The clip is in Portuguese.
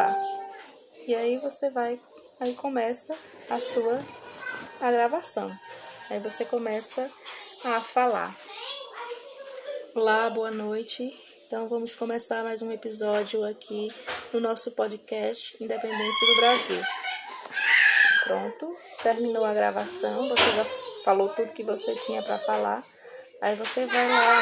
gravar. E aí você vai, aí começa a sua a gravação. Aí você começa a falar. Olá, boa noite. Então vamos começar mais um episódio aqui no nosso podcast Independência do Brasil. Pronto, terminou a gravação, você já falou tudo que você tinha para falar. Aí você vai lá